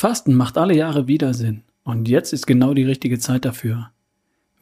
Fasten macht alle Jahre wieder Sinn. Und jetzt ist genau die richtige Zeit dafür.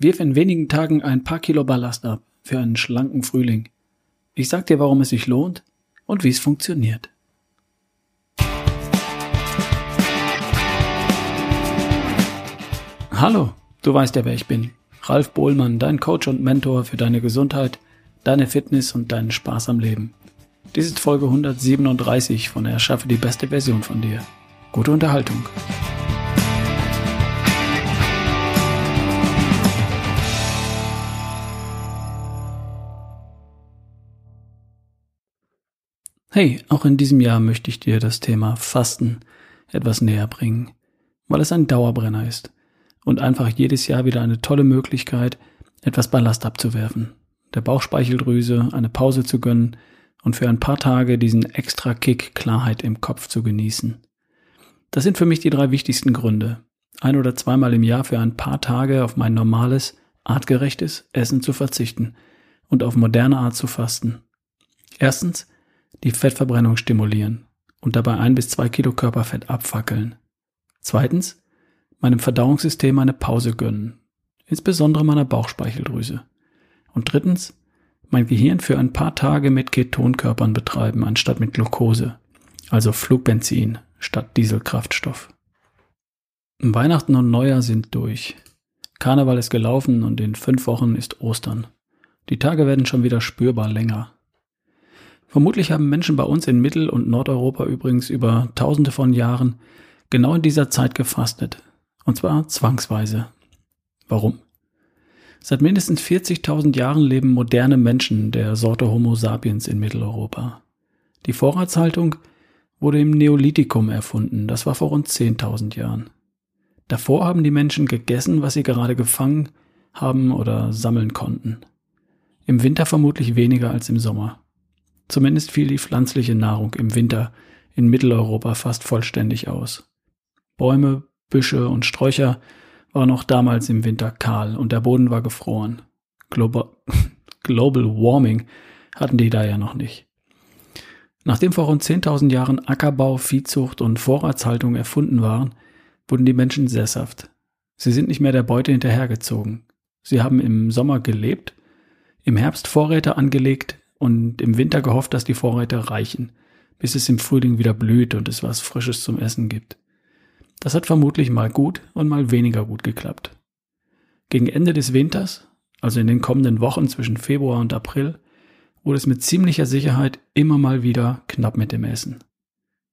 Wirf in wenigen Tagen ein paar Kilo Ballast ab für einen schlanken Frühling. Ich sag dir, warum es sich lohnt und wie es funktioniert. Hallo, du weißt ja, wer ich bin. Ralf Bohlmann, dein Coach und Mentor für deine Gesundheit, deine Fitness und deinen Spaß am Leben. Dies ist Folge 137 von Erschaffe die beste Version von dir. Gute Unterhaltung. Hey, auch in diesem Jahr möchte ich dir das Thema Fasten etwas näher bringen, weil es ein Dauerbrenner ist und einfach jedes Jahr wieder eine tolle Möglichkeit, etwas Ballast abzuwerfen, der Bauchspeicheldrüse eine Pause zu gönnen und für ein paar Tage diesen extra Kick Klarheit im Kopf zu genießen. Das sind für mich die drei wichtigsten Gründe. Ein oder zweimal im Jahr für ein paar Tage auf mein normales, artgerechtes Essen zu verzichten und auf moderne Art zu fasten. Erstens, die Fettverbrennung stimulieren und dabei ein bis zwei Kilo Körperfett abfackeln. Zweitens, meinem Verdauungssystem eine Pause gönnen, insbesondere meiner Bauchspeicheldrüse. Und drittens, mein Gehirn für ein paar Tage mit Ketonkörpern betreiben, anstatt mit Glucose, also Flugbenzin statt Dieselkraftstoff. Weihnachten und Neujahr sind durch. Karneval ist gelaufen und in fünf Wochen ist Ostern. Die Tage werden schon wieder spürbar länger. Vermutlich haben Menschen bei uns in Mittel- und Nordeuropa übrigens über tausende von Jahren genau in dieser Zeit gefastet, und zwar zwangsweise. Warum? Seit mindestens 40.000 Jahren leben moderne Menschen der Sorte Homo sapiens in Mitteleuropa. Die Vorratshaltung wurde im Neolithikum erfunden, das war vor rund 10.000 Jahren. Davor haben die Menschen gegessen, was sie gerade gefangen haben oder sammeln konnten. Im Winter vermutlich weniger als im Sommer. Zumindest fiel die pflanzliche Nahrung im Winter in Mitteleuropa fast vollständig aus. Bäume, Büsche und Sträucher waren auch damals im Winter kahl und der Boden war gefroren. Global, Global Warming hatten die da ja noch nicht. Nachdem vor rund 10.000 Jahren Ackerbau, Viehzucht und Vorratshaltung erfunden waren, wurden die Menschen sesshaft. Sie sind nicht mehr der Beute hinterhergezogen. Sie haben im Sommer gelebt, im Herbst Vorräte angelegt und im Winter gehofft, dass die Vorräte reichen, bis es im Frühling wieder blüht und es was Frisches zum Essen gibt. Das hat vermutlich mal gut und mal weniger gut geklappt. Gegen Ende des Winters, also in den kommenden Wochen zwischen Februar und April, wurde es mit ziemlicher Sicherheit immer mal wieder knapp mit dem Essen.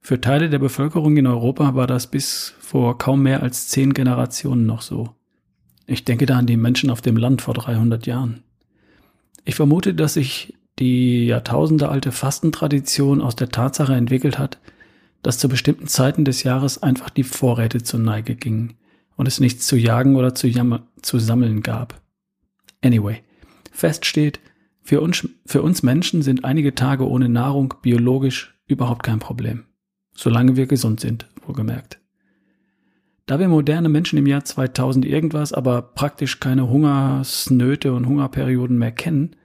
Für Teile der Bevölkerung in Europa war das bis vor kaum mehr als zehn Generationen noch so. Ich denke da an die Menschen auf dem Land vor 300 Jahren. Ich vermute, dass sich die jahrtausendealte Fastentradition aus der Tatsache entwickelt hat, dass zu bestimmten Zeiten des Jahres einfach die Vorräte zur Neige gingen und es nichts zu jagen oder zu, zu sammeln gab. Anyway, fest steht, für uns, für uns Menschen sind einige Tage ohne Nahrung biologisch überhaupt kein Problem. Solange wir gesund sind, wohlgemerkt. Da wir moderne Menschen im Jahr 2000 irgendwas, aber praktisch keine Hungersnöte und Hungerperioden mehr kennen,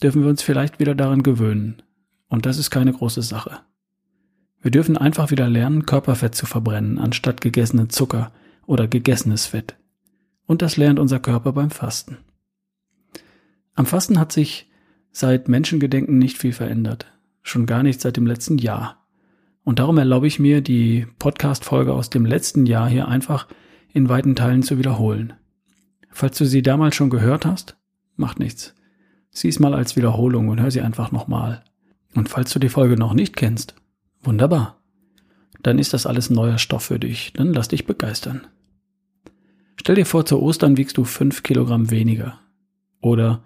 dürfen wir uns vielleicht wieder daran gewöhnen. Und das ist keine große Sache. Wir dürfen einfach wieder lernen, Körperfett zu verbrennen, anstatt gegessenen Zucker oder gegessenes Fett. Und das lernt unser Körper beim Fasten. Am Fasten hat sich seit Menschengedenken nicht viel verändert. Schon gar nicht seit dem letzten Jahr. Und darum erlaube ich mir, die Podcast-Folge aus dem letzten Jahr hier einfach in weiten Teilen zu wiederholen. Falls du sie damals schon gehört hast, macht nichts. Sieh es mal als Wiederholung und hör sie einfach nochmal. Und falls du die Folge noch nicht kennst, Wunderbar. Dann ist das alles neuer Stoff für dich. Dann lass dich begeistern. Stell dir vor, zu Ostern wiegst du fünf Kilogramm weniger. Oder,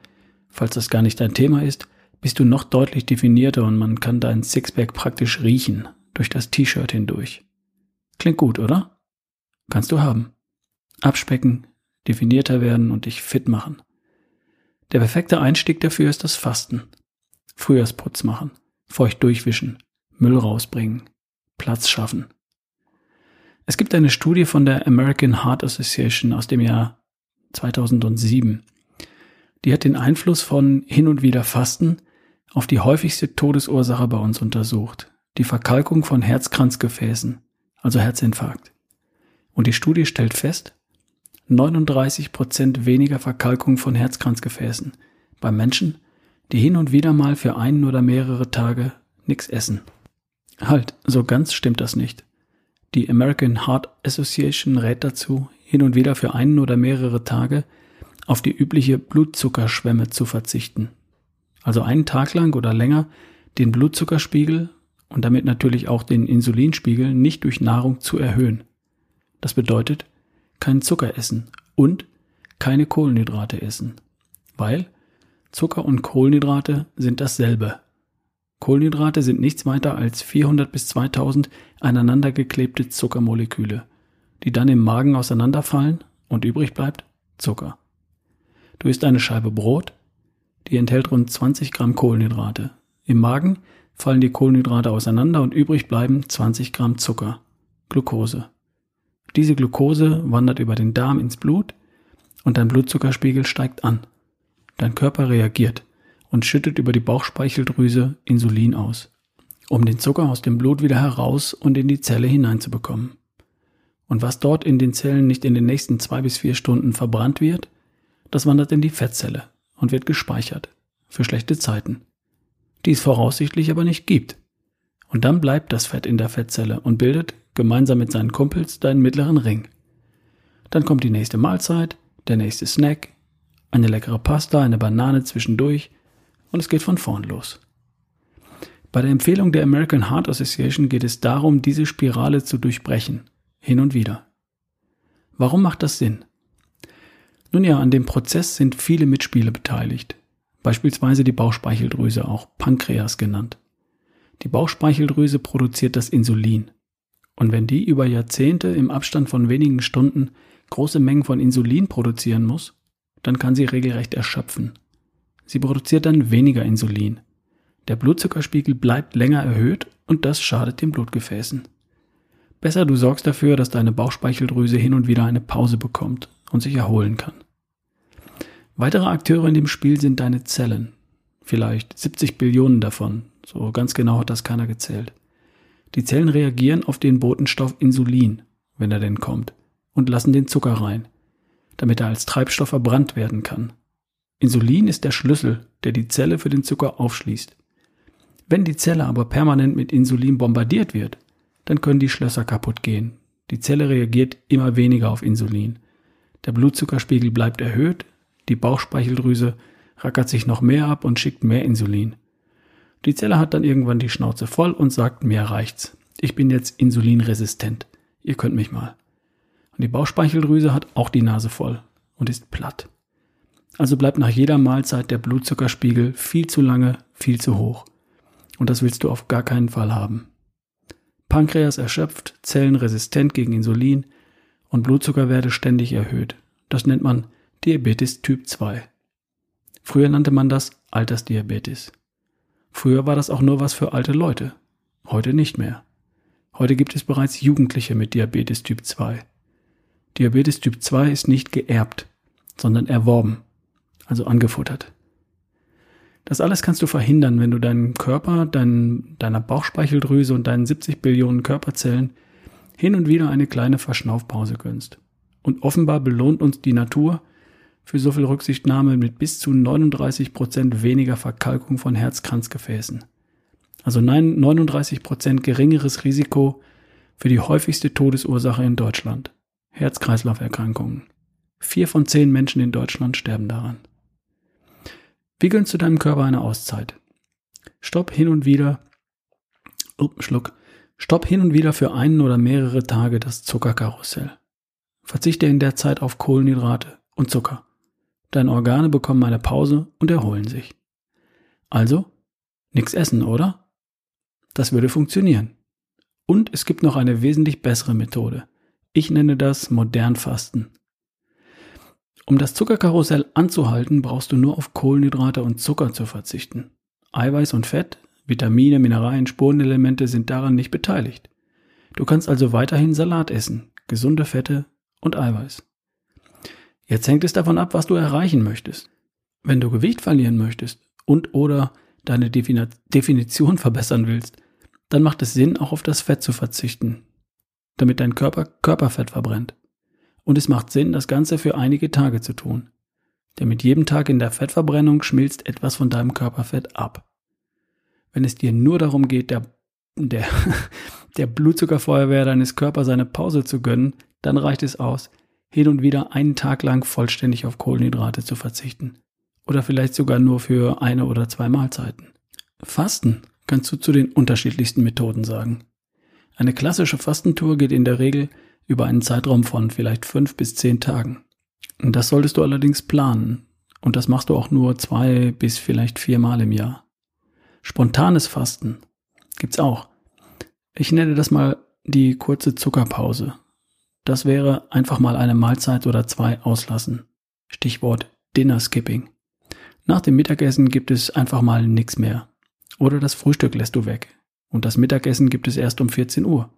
falls das gar nicht dein Thema ist, bist du noch deutlich definierter und man kann dein Sixpack praktisch riechen, durch das T-Shirt hindurch. Klingt gut, oder? Kannst du haben. Abspecken, definierter werden und dich fit machen. Der perfekte Einstieg dafür ist das Fasten. Frühjahrsputz machen, feucht durchwischen, Müll rausbringen, Platz schaffen. Es gibt eine Studie von der American Heart Association aus dem Jahr 2007. Die hat den Einfluss von hin und wieder Fasten auf die häufigste Todesursache bei uns untersucht, die Verkalkung von Herzkranzgefäßen, also Herzinfarkt. Und die Studie stellt fest, 39% weniger Verkalkung von Herzkranzgefäßen bei Menschen, die hin und wieder mal für einen oder mehrere Tage nichts essen. Halt, so ganz stimmt das nicht. Die American Heart Association rät dazu, hin und wieder für einen oder mehrere Tage auf die übliche Blutzuckerschwemme zu verzichten. Also einen Tag lang oder länger den Blutzuckerspiegel und damit natürlich auch den Insulinspiegel nicht durch Nahrung zu erhöhen. Das bedeutet, keinen Zucker essen und keine Kohlenhydrate essen, weil Zucker und Kohlenhydrate sind dasselbe. Kohlenhydrate sind nichts weiter als 400 bis 2000 aneinandergeklebte Zuckermoleküle, die dann im Magen auseinanderfallen und übrig bleibt Zucker. Du isst eine Scheibe Brot, die enthält rund 20 Gramm Kohlenhydrate. Im Magen fallen die Kohlenhydrate auseinander und übrig bleiben 20 Gramm Zucker, Glucose. Diese Glucose wandert über den Darm ins Blut und dein Blutzuckerspiegel steigt an. Dein Körper reagiert und schüttet über die Bauchspeicheldrüse Insulin aus, um den Zucker aus dem Blut wieder heraus und in die Zelle hineinzubekommen. Und was dort in den Zellen nicht in den nächsten zwei bis vier Stunden verbrannt wird, das wandert in die Fettzelle und wird gespeichert für schlechte Zeiten, die es voraussichtlich aber nicht gibt. Und dann bleibt das Fett in der Fettzelle und bildet gemeinsam mit seinen Kumpels deinen mittleren Ring. Dann kommt die nächste Mahlzeit, der nächste Snack, eine leckere Pasta, eine Banane zwischendurch und es geht von vorn los. Bei der Empfehlung der American Heart Association geht es darum, diese Spirale zu durchbrechen, hin und wieder. Warum macht das Sinn? Nun ja, an dem Prozess sind viele Mitspieler beteiligt, beispielsweise die Bauchspeicheldrüse, auch Pankreas genannt. Die Bauchspeicheldrüse produziert das Insulin, und wenn die über Jahrzehnte im Abstand von wenigen Stunden große Mengen von Insulin produzieren muss, dann kann sie regelrecht erschöpfen. Sie produziert dann weniger Insulin. Der Blutzuckerspiegel bleibt länger erhöht und das schadet den Blutgefäßen. Besser du sorgst dafür, dass deine Bauchspeicheldrüse hin und wieder eine Pause bekommt und sich erholen kann. Weitere Akteure in dem Spiel sind deine Zellen. Vielleicht 70 Billionen davon. So ganz genau hat das keiner gezählt. Die Zellen reagieren auf den Botenstoff Insulin, wenn er denn kommt, und lassen den Zucker rein, damit er als Treibstoff verbrannt werden kann. Insulin ist der Schlüssel, der die Zelle für den Zucker aufschließt. Wenn die Zelle aber permanent mit Insulin bombardiert wird, dann können die Schlösser kaputt gehen. Die Zelle reagiert immer weniger auf Insulin. Der Blutzuckerspiegel bleibt erhöht, die Bauchspeicheldrüse rackert sich noch mehr ab und schickt mehr Insulin. Die Zelle hat dann irgendwann die Schnauze voll und sagt, mehr reicht's. Ich bin jetzt insulinresistent. Ihr könnt mich mal. Und die Bauchspeicheldrüse hat auch die Nase voll und ist platt. Also bleibt nach jeder Mahlzeit der Blutzuckerspiegel viel zu lange, viel zu hoch. Und das willst du auf gar keinen Fall haben. Pankreas erschöpft, Zellen resistent gegen Insulin und Blutzuckerwerte ständig erhöht. Das nennt man Diabetes Typ 2. Früher nannte man das Altersdiabetes. Früher war das auch nur was für alte Leute. Heute nicht mehr. Heute gibt es bereits Jugendliche mit Diabetes Typ 2. Diabetes Typ 2 ist nicht geerbt, sondern erworben, also angefuttert. Das alles kannst du verhindern, wenn du deinem Körper, dein, deiner Bauchspeicheldrüse und deinen 70 Billionen Körperzellen hin und wieder eine kleine Verschnaufpause gönnst. Und offenbar belohnt uns die Natur für so viel Rücksichtnahme mit bis zu 39 Prozent weniger Verkalkung von Herzkranzgefäßen. Also 39 Prozent geringeres Risiko für die häufigste Todesursache in Deutschland. Herz-Kreislauf-Erkrankungen. Vier von zehn Menschen in Deutschland sterben daran. Wie gönnst du deinem Körper eine Auszeit? Stopp hin und wieder, oh, Schluck, stopp hin und wieder für einen oder mehrere Tage das Zuckerkarussell. Verzichte in der Zeit auf Kohlenhydrate und Zucker. Deine Organe bekommen eine Pause und erholen sich. Also, nix essen, oder? Das würde funktionieren. Und es gibt noch eine wesentlich bessere Methode. Ich nenne das modern Fasten. Um das Zuckerkarussell anzuhalten, brauchst du nur auf Kohlenhydrate und Zucker zu verzichten. Eiweiß und Fett, Vitamine, Mineralien, Spurenelemente sind daran nicht beteiligt. Du kannst also weiterhin Salat essen, gesunde Fette und Eiweiß. Jetzt hängt es davon ab, was du erreichen möchtest. Wenn du Gewicht verlieren möchtest und oder deine Definition verbessern willst, dann macht es Sinn, auch auf das Fett zu verzichten. damit dein Körper Körperfett verbrennt. Und es macht Sinn, das Ganze für einige Tage zu tun. Denn mit jedem Tag in der Fettverbrennung schmilzt etwas von deinem Körperfett ab. Wenn es dir nur darum geht, der, der, der Blutzuckerfeuerwehr deines Körpers eine Pause zu gönnen, dann reicht es aus, hin und wieder einen Tag lang vollständig auf Kohlenhydrate zu verzichten. Oder vielleicht sogar nur für eine oder zwei Mahlzeiten. Fasten kannst du zu den unterschiedlichsten Methoden sagen. Eine klassische Fastentour geht in der Regel über einen Zeitraum von vielleicht fünf bis zehn Tagen. Das solltest du allerdings planen. Und das machst du auch nur zwei bis vielleicht viermal im Jahr. Spontanes Fasten gibt's auch. Ich nenne das mal die kurze Zuckerpause. Das wäre einfach mal eine Mahlzeit oder zwei auslassen. Stichwort Dinner Skipping. Nach dem Mittagessen gibt es einfach mal nichts mehr. Oder das Frühstück lässt du weg. Und das Mittagessen gibt es erst um 14 Uhr.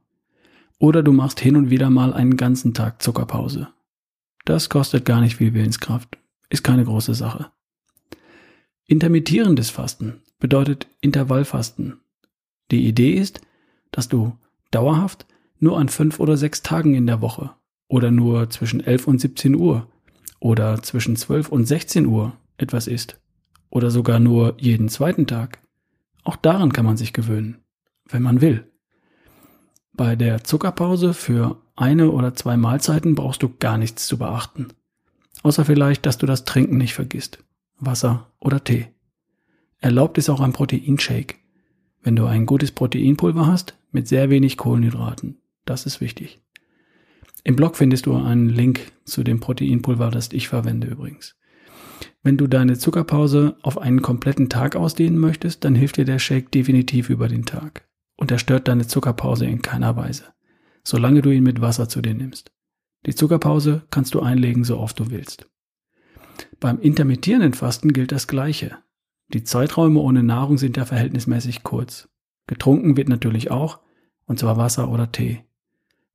Oder du machst hin und wieder mal einen ganzen Tag Zuckerpause. Das kostet gar nicht viel Willenskraft. Ist keine große Sache. Intermittierendes Fasten bedeutet Intervallfasten. Die Idee ist, dass du dauerhaft nur an fünf oder sechs Tagen in der Woche oder nur zwischen 11 und 17 Uhr oder zwischen 12 und 16 Uhr etwas isst oder sogar nur jeden zweiten Tag. Auch daran kann man sich gewöhnen, wenn man will. Bei der Zuckerpause für eine oder zwei Mahlzeiten brauchst du gar nichts zu beachten. Außer vielleicht, dass du das Trinken nicht vergisst. Wasser oder Tee. Erlaubt ist auch ein Proteinshake. Wenn du ein gutes Proteinpulver hast, mit sehr wenig Kohlenhydraten. Das ist wichtig. Im Blog findest du einen Link zu dem Proteinpulver, das ich verwende übrigens. Wenn du deine Zuckerpause auf einen kompletten Tag ausdehnen möchtest, dann hilft dir der Shake definitiv über den Tag und er stört deine Zuckerpause in keiner Weise, solange du ihn mit Wasser zu dir nimmst. Die Zuckerpause kannst du einlegen, so oft du willst. Beim intermittierenden Fasten gilt das Gleiche. Die Zeiträume ohne Nahrung sind ja verhältnismäßig kurz. Getrunken wird natürlich auch, und zwar Wasser oder Tee.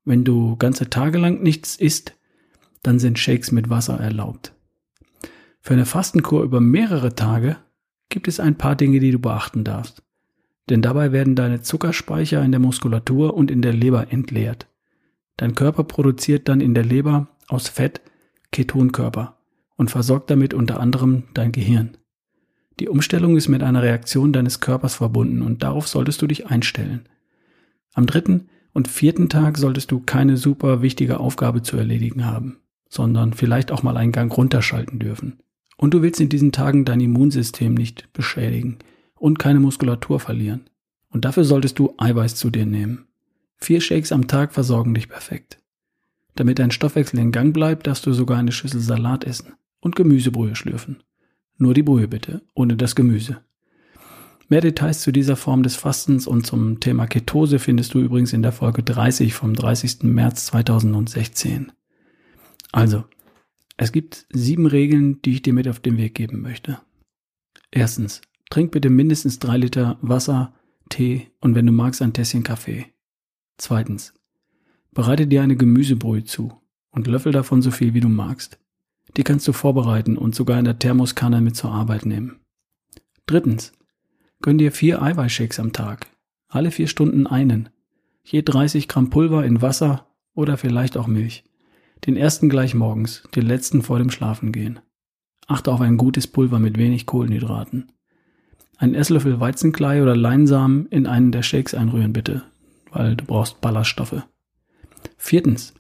Wenn du ganze Tage lang nichts isst, dann sind Shakes mit Wasser erlaubt. Für eine Fastenkur über mehrere Tage gibt es ein paar Dinge, die du beachten darfst denn dabei werden deine Zuckerspeicher in der Muskulatur und in der Leber entleert. Dein Körper produziert dann in der Leber aus Fett Ketonkörper und versorgt damit unter anderem dein Gehirn. Die Umstellung ist mit einer Reaktion deines Körpers verbunden und darauf solltest du dich einstellen. Am dritten und vierten Tag solltest du keine super wichtige Aufgabe zu erledigen haben, sondern vielleicht auch mal einen Gang runterschalten dürfen. Und du willst in diesen Tagen dein Immunsystem nicht beschädigen, und keine Muskulatur verlieren. Und dafür solltest du Eiweiß zu dir nehmen. Vier Shakes am Tag versorgen dich perfekt. Damit dein Stoffwechsel in Gang bleibt, darfst du sogar eine Schüssel Salat essen und Gemüsebrühe schlürfen. Nur die Brühe bitte, ohne das Gemüse. Mehr Details zu dieser Form des Fastens und zum Thema Ketose findest du übrigens in der Folge 30 vom 30. März 2016. Also, es gibt sieben Regeln, die ich dir mit auf den Weg geben möchte. Erstens, Trink bitte mindestens drei Liter Wasser, Tee und wenn du magst ein Tässchen Kaffee. Zweitens. Bereite dir eine Gemüsebrühe zu und löffel davon so viel wie du magst. Die kannst du vorbereiten und sogar in der Thermoskanne mit zur Arbeit nehmen. Drittens. Gönn dir vier Eiweißshakes am Tag. Alle vier Stunden einen. Je 30 Gramm Pulver in Wasser oder vielleicht auch Milch. Den ersten gleich morgens, den letzten vor dem Schlafengehen. Achte auf ein gutes Pulver mit wenig Kohlenhydraten. Einen Esslöffel Weizenklei oder Leinsamen in einen der Shakes einrühren bitte, weil du brauchst Ballaststoffe. Viertens.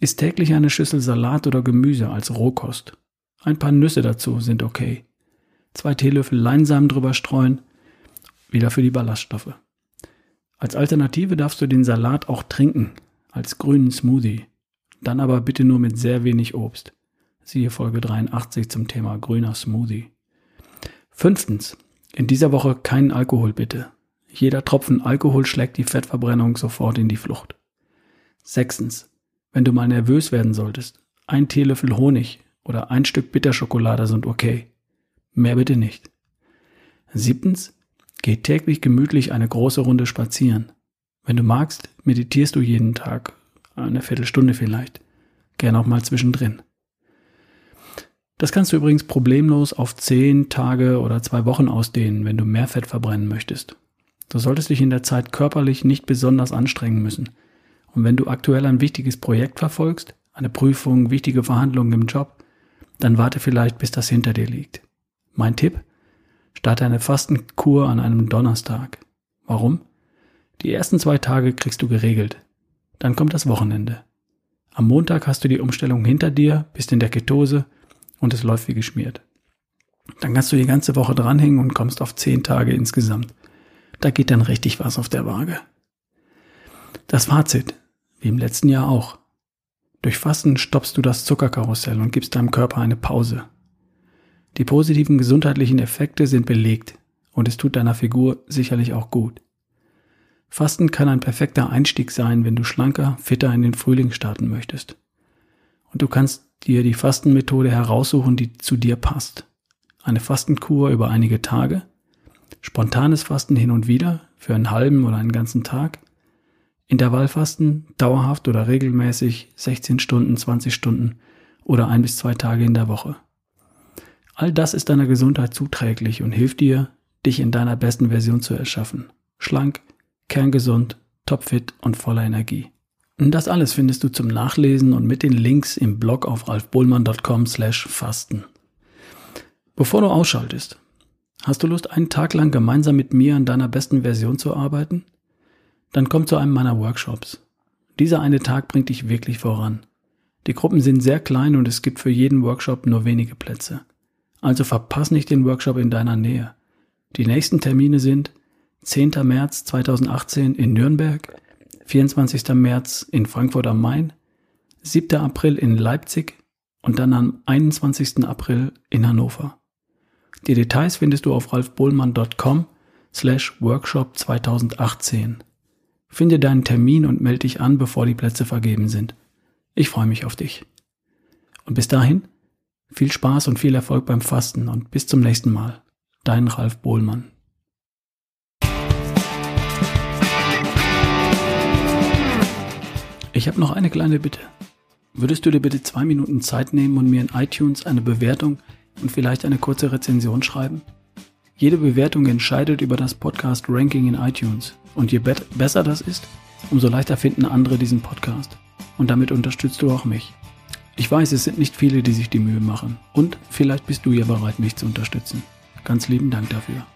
Isst täglich eine Schüssel Salat oder Gemüse als Rohkost. Ein paar Nüsse dazu sind okay. Zwei Teelöffel Leinsamen drüber streuen, wieder für die Ballaststoffe. Als Alternative darfst du den Salat auch trinken, als grünen Smoothie. Dann aber bitte nur mit sehr wenig Obst. Siehe Folge 83 zum Thema grüner Smoothie. Fünftens. In dieser Woche keinen Alkohol bitte. Jeder Tropfen Alkohol schlägt die Fettverbrennung sofort in die Flucht. Sechstens. Wenn du mal nervös werden solltest, ein Teelöffel Honig oder ein Stück Bitterschokolade sind okay. Mehr bitte nicht. Siebtens. Geh täglich gemütlich eine große Runde spazieren. Wenn du magst, meditierst du jeden Tag, eine Viertelstunde vielleicht, gern auch mal zwischendrin. Das kannst du übrigens problemlos auf zehn Tage oder zwei Wochen ausdehnen, wenn du mehr Fett verbrennen möchtest. Du solltest dich in der Zeit körperlich nicht besonders anstrengen müssen Und wenn du aktuell ein wichtiges Projekt verfolgst, eine Prüfung, wichtige Verhandlungen im Job, dann warte vielleicht, bis das hinter dir liegt. Mein Tipp? Starte eine Fastenkur an einem Donnerstag. Warum? Die ersten zwei Tage kriegst du geregelt. Dann kommt das Wochenende. Am Montag hast du die Umstellung hinter dir, bist in der Ketose und es läuft wie geschmiert. Dann kannst du die ganze Woche dranhängen und kommst auf zehn Tage insgesamt. Da geht dann richtig was auf der Waage. Das Fazit, wie im letzten Jahr auch. Durch Fasten stoppst du das Zuckerkarussell und gibst deinem Körper eine Pause. Die positiven gesundheitlichen Effekte sind belegt und es tut deiner Figur sicherlich auch gut. Fasten kann ein perfekter Einstieg sein, wenn du schlanker, fitter in den Frühling starten möchtest. Und du kannst dir die Fastenmethode heraussuchen, die zu dir passt. Eine Fastenkur über einige Tage, spontanes Fasten hin und wieder für einen halben oder einen ganzen Tag, Intervallfasten dauerhaft oder regelmäßig 16 Stunden, 20 Stunden oder ein bis zwei Tage in der Woche. All das ist deiner Gesundheit zuträglich und hilft dir, dich in deiner besten Version zu erschaffen. Schlank, kerngesund, topfit und voller Energie. Und das alles findest du zum Nachlesen und mit den Links im Blog auf ralfbohlmann.com slash fasten. Bevor du ausschaltest, hast du Lust, einen Tag lang gemeinsam mit mir an deiner besten Version zu arbeiten? Dann komm zu einem meiner Workshops. Dieser eine Tag bringt dich wirklich voran. Die Gruppen sind sehr klein und es gibt für jeden Workshop nur wenige Plätze. Also verpass nicht den Workshop in deiner Nähe. Die nächsten Termine sind 10. März 2018 in Nürnberg, 24. März in Frankfurt am Main, 7. April in Leipzig und dann am 21. April in Hannover. Die Details findest du auf ralfbohlmann.com slash workshop 2018. Finde deinen Termin und melde dich an, bevor die Plätze vergeben sind. Ich freue mich auf dich. Und bis dahin, viel Spaß und viel Erfolg beim Fasten und bis zum nächsten Mal. Dein Ralf Bohlmann. Ich habe noch eine kleine Bitte. Würdest du dir bitte zwei Minuten Zeit nehmen und mir in iTunes eine Bewertung und vielleicht eine kurze Rezension schreiben? Jede Bewertung entscheidet über das Podcast Ranking in iTunes. Und je besser das ist, umso leichter finden andere diesen Podcast. Und damit unterstützt du auch mich. Ich weiß, es sind nicht viele, die sich die Mühe machen. Und vielleicht bist du ja bereit, mich zu unterstützen. Ganz lieben Dank dafür.